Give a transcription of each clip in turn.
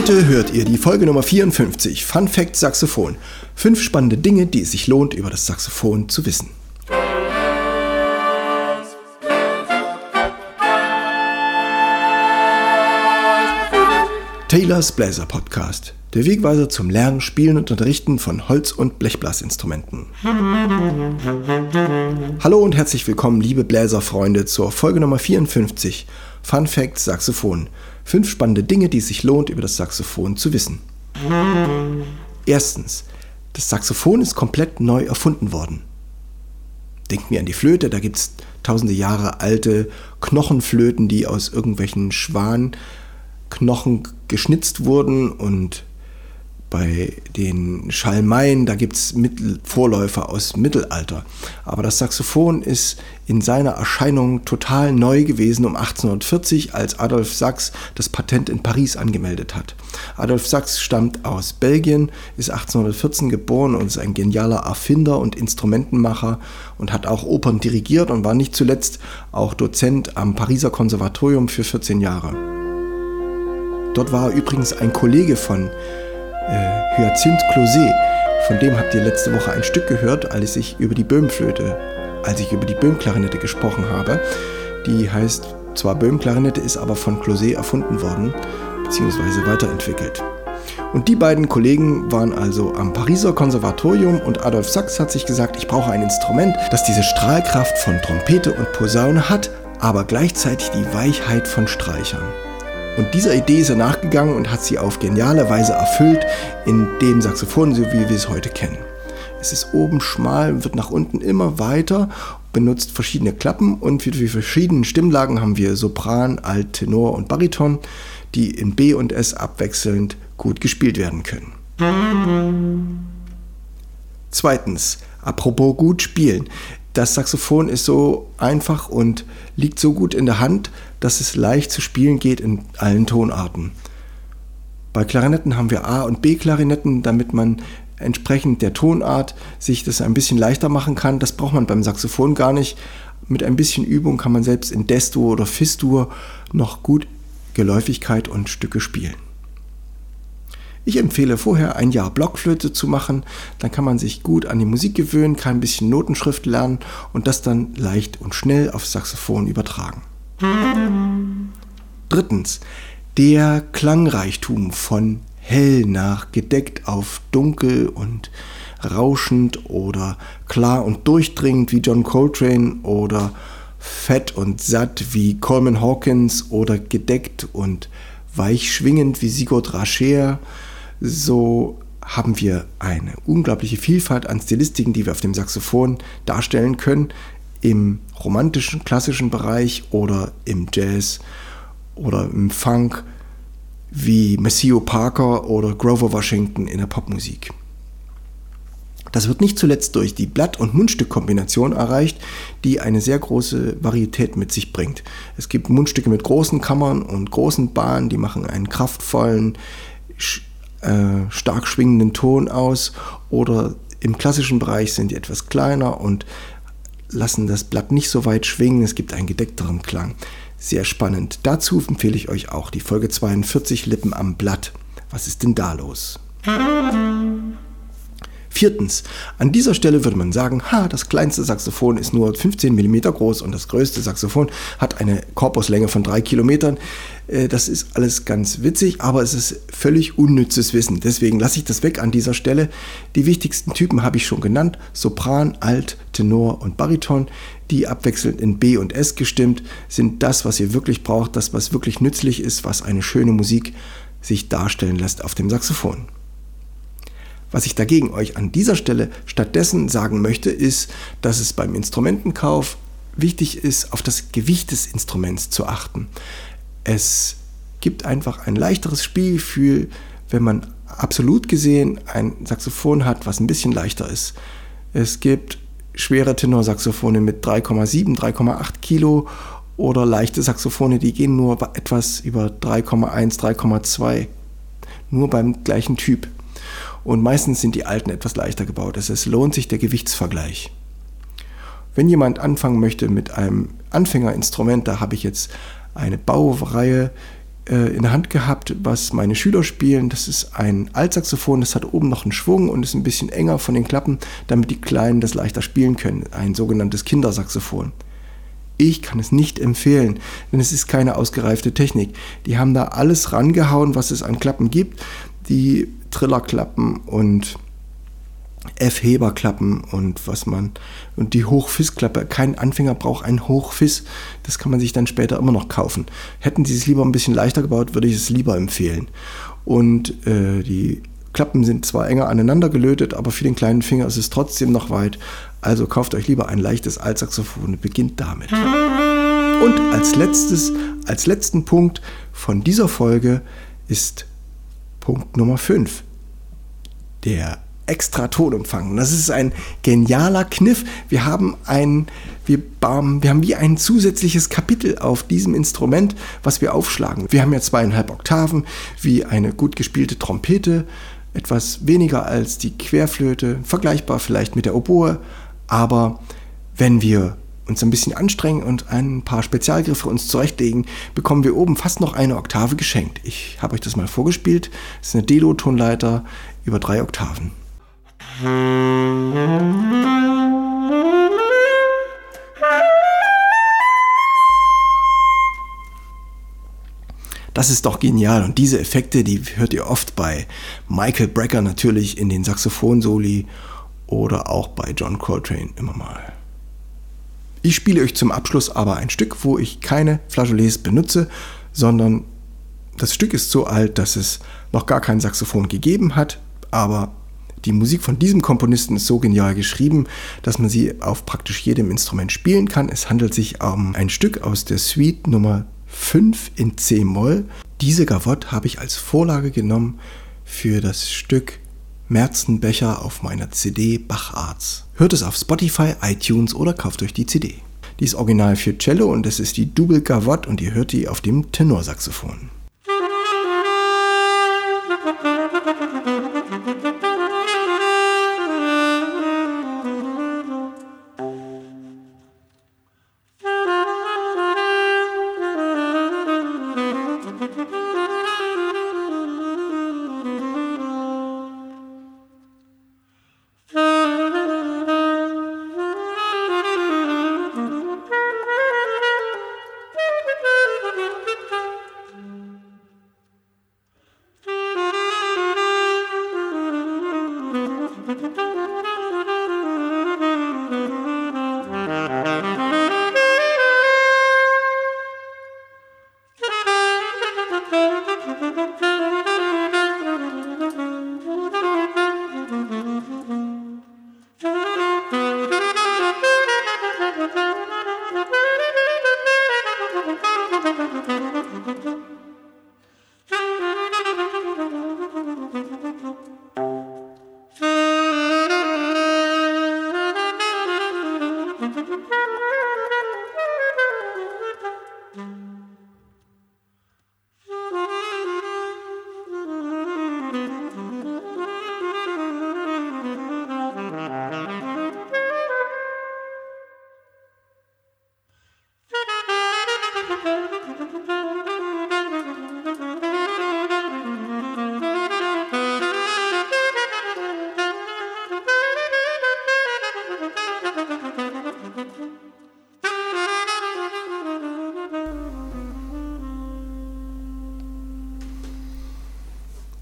Heute hört ihr die Folge Nummer 54, Fun Fact Saxophon. Fünf spannende Dinge, die es sich lohnt, über das Saxophon zu wissen. Taylors Bläser Podcast. Der Wegweiser zum Lernen, Spielen und Unterrichten von Holz- und Blechblasinstrumenten. Hallo und herzlich willkommen, liebe Bläserfreunde, zur Folge Nummer 54. Fun Fact Saxophon. Fünf spannende Dinge, die es sich lohnt, über das Saxophon zu wissen. Erstens. Das Saxophon ist komplett neu erfunden worden. Denkt mir an die Flöte, da gibt es tausende Jahre alte Knochenflöten, die aus irgendwelchen Schwanknochen geschnitzt wurden und bei den Schalmeien, da gibt es Vorläufer aus Mittelalter. Aber das Saxophon ist in seiner Erscheinung total neu gewesen um 1840, als Adolf Sachs das Patent in Paris angemeldet hat. Adolf Sachs stammt aus Belgien, ist 1814 geboren und ist ein genialer Erfinder und Instrumentenmacher und hat auch Opern dirigiert und war nicht zuletzt auch Dozent am Pariser Konservatorium für 14 Jahre. Dort war er übrigens ein Kollege von äh, Hyacinth Closet. Von dem habt ihr letzte Woche ein Stück gehört, als ich über die Böhmflöte, als ich über die Böhmklarinette gesprochen habe. Die heißt zwar Böhmklarinette, ist aber von Closet erfunden worden, beziehungsweise weiterentwickelt. Und die beiden Kollegen waren also am Pariser Konservatorium und Adolf Sachs hat sich gesagt, ich brauche ein Instrument, das diese Strahlkraft von Trompete und Posaune hat, aber gleichzeitig die Weichheit von Streichern. Und dieser Idee ist er nachgegangen und hat sie auf geniale Weise erfüllt in dem Saxophon, so wie wir es heute kennen. Es ist oben schmal, wird nach unten immer weiter, benutzt verschiedene Klappen und für die verschiedenen Stimmlagen haben wir Sopran, Alt, Tenor und Bariton, die in B und S abwechselnd gut gespielt werden können. Zweitens, apropos gut spielen das Saxophon ist so einfach und liegt so gut in der Hand, dass es leicht zu spielen geht in allen Tonarten. Bei Klarinetten haben wir A- und B-Klarinetten, damit man entsprechend der Tonart sich das ein bisschen leichter machen kann. Das braucht man beim Saxophon gar nicht. Mit ein bisschen Übung kann man selbst in Destur oder Fistur noch gut Geläufigkeit und Stücke spielen. Ich empfehle vorher ein Jahr Blockflöte zu machen, dann kann man sich gut an die Musik gewöhnen, kann ein bisschen Notenschrift lernen und das dann leicht und schnell aufs Saxophon übertragen. Drittens, der Klangreichtum von hell nach gedeckt auf dunkel und rauschend oder klar und durchdringend wie John Coltrane oder fett und satt wie Coleman Hawkins oder gedeckt und weich schwingend wie Sigurd Rascher so haben wir eine unglaubliche Vielfalt an Stilistiken, die wir auf dem Saxophon darstellen können, im romantischen, klassischen Bereich oder im Jazz oder im Funk, wie Maceo Parker oder Grover Washington in der Popmusik. Das wird nicht zuletzt durch die Blatt- und Mundstückkombination erreicht, die eine sehr große Varietät mit sich bringt. Es gibt Mundstücke mit großen Kammern und großen Bahnen, die machen einen kraftvollen, äh, stark schwingenden Ton aus oder im klassischen Bereich sind die etwas kleiner und lassen das Blatt nicht so weit schwingen. Es gibt einen gedeckteren Klang. Sehr spannend. Dazu empfehle ich euch auch die Folge 42 Lippen am Blatt. Was ist denn da los? Viertens, an dieser Stelle würde man sagen, ha, das kleinste Saxophon ist nur 15 mm groß und das größte Saxophon hat eine Korpuslänge von 3 Kilometern. Äh, das ist alles ganz witzig, aber es ist völlig unnützes Wissen. Deswegen lasse ich das weg an dieser Stelle. Die wichtigsten Typen habe ich schon genannt. Sopran, Alt, Tenor und Bariton, die abwechselnd in B und S gestimmt, sind das, was ihr wirklich braucht, das, was wirklich nützlich ist, was eine schöne Musik sich darstellen lässt auf dem Saxophon. Was ich dagegen euch an dieser Stelle stattdessen sagen möchte, ist, dass es beim Instrumentenkauf wichtig ist, auf das Gewicht des Instruments zu achten. Es gibt einfach ein leichteres Spielgefühl, wenn man absolut gesehen ein Saxophon hat, was ein bisschen leichter ist. Es gibt schwere Tenorsaxophone mit 3,7, 3,8 Kilo oder leichte Saxophone, die gehen nur etwas über 3,1, 3,2. Nur beim gleichen Typ und meistens sind die alten etwas leichter gebaut. Es lohnt sich der Gewichtsvergleich. Wenn jemand anfangen möchte mit einem Anfängerinstrument, da habe ich jetzt eine Baureihe äh, in der Hand gehabt, was meine Schüler spielen. Das ist ein Altsaxophon, das hat oben noch einen Schwung und ist ein bisschen enger von den Klappen, damit die Kleinen das leichter spielen können. Ein sogenanntes Kindersaxophon. Ich kann es nicht empfehlen, denn es ist keine ausgereifte Technik. Die haben da alles rangehauen, was es an Klappen gibt. Die Trillerklappen und F-Heber-Klappen und was man und die Hochfiss-Klappe. Kein Anfänger braucht einen Hochfiss. Das kann man sich dann später immer noch kaufen. Hätten sie es lieber ein bisschen leichter gebaut, würde ich es lieber empfehlen. Und äh, die Klappen sind zwar enger aneinander gelötet, aber für den kleinen Finger ist es trotzdem noch weit. Also kauft euch lieber ein leichtes Altsaxophon und beginnt damit. Und als letztes, als letzten Punkt von dieser Folge ist Punkt Nummer 5. Der extra Tonumfang. Das ist ein genialer Kniff. Wir haben ein, wir, wir haben wie ein zusätzliches Kapitel auf diesem Instrument, was wir aufschlagen. Wir haben ja zweieinhalb Oktaven, wie eine gut gespielte Trompete, etwas weniger als die Querflöte, vergleichbar vielleicht mit der Oboe, aber wenn wir uns ein bisschen anstrengen und ein paar Spezialgriffe uns zurechtlegen, bekommen wir oben fast noch eine Oktave geschenkt. Ich habe euch das mal vorgespielt. Das ist eine Delo-Tonleiter über drei Oktaven. Das ist doch genial und diese Effekte, die hört ihr oft bei Michael Brecker natürlich in den Saxophon-Soli oder auch bei John Coltrane immer mal. Ich spiele euch zum Abschluss aber ein Stück, wo ich keine Flageolets benutze, sondern das Stück ist so alt, dass es noch gar kein Saxophon gegeben hat, aber die Musik von diesem Komponisten ist so genial geschrieben, dass man sie auf praktisch jedem Instrument spielen kann. Es handelt sich um ein Stück aus der Suite Nummer 5 in C-Moll. Diese Gavotte habe ich als Vorlage genommen für das Stück Merzenbecher auf meiner CD Bacharts. Hört es auf Spotify, iTunes oder kauft euch die CD. Die ist original für Cello und es ist die Double Gavotte und ihr hört die auf dem Tenorsaxophon.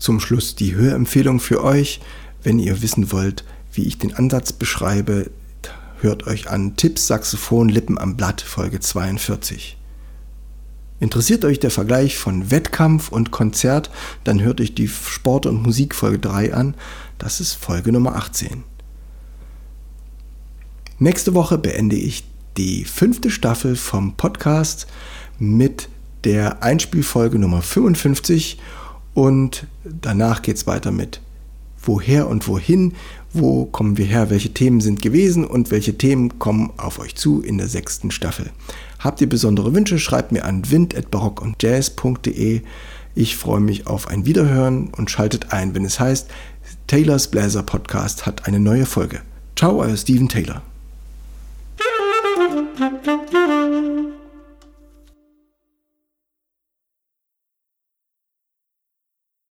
Zum Schluss die Hörempfehlung für euch. Wenn ihr wissen wollt, wie ich den Ansatz beschreibe, hört euch an Tipps Saxophon Lippen am Blatt Folge 42. Interessiert euch der Vergleich von Wettkampf und Konzert, dann hört euch die Sport- und Musik Folge 3 an. Das ist Folge Nummer 18. Nächste Woche beende ich die fünfte Staffel vom Podcast mit der Einspielfolge Nummer 55 und danach geht es weiter mit woher und wohin, wo kommen wir her, welche Themen sind gewesen und welche Themen kommen auf euch zu in der sechsten Staffel. Habt ihr besondere Wünsche, schreibt mir an wind.barockundjazz.de. Ich freue mich auf ein Wiederhören und schaltet ein, wenn es heißt, Taylors Bläser Podcast hat eine neue Folge. Ciao, euer Steven Taylor.